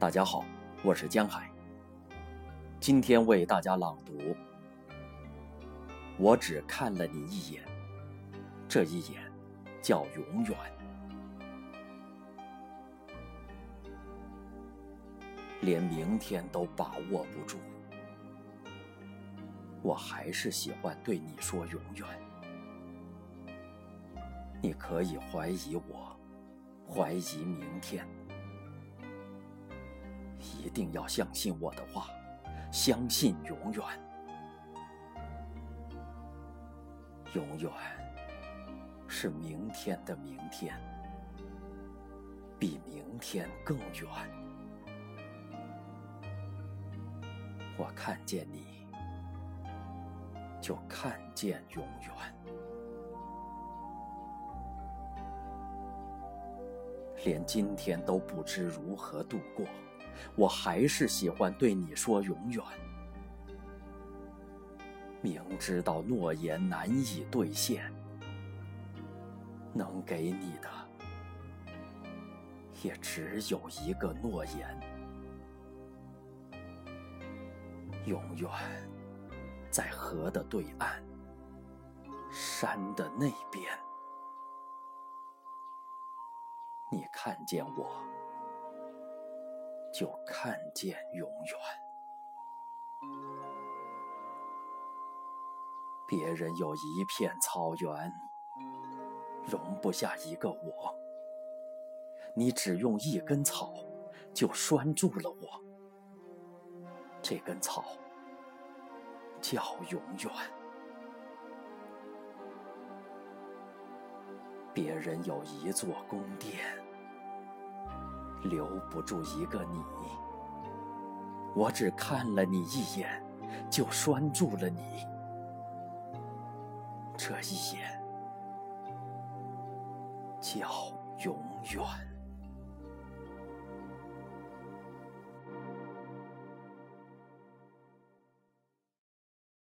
大家好，我是江海。今天为大家朗读。我只看了你一眼，这一眼叫永远。连明天都把握不住，我还是喜欢对你说永远。你可以怀疑我，怀疑明天。一定要相信我的话，相信永远。永远是明天的明天，比明天更远。我看见你，就看见永远。连今天都不知如何度过。我还是喜欢对你说永远，明知道诺言难以兑现，能给你的也只有一个诺言，永远在河的对岸，山的那边，你看见我。就看见永远。别人有一片草原，容不下一个我。你只用一根草，就拴住了我。这根草叫永远。别人有一座宫殿。留不住一个你，我只看了你一眼，就拴住了你。这一眼叫永远。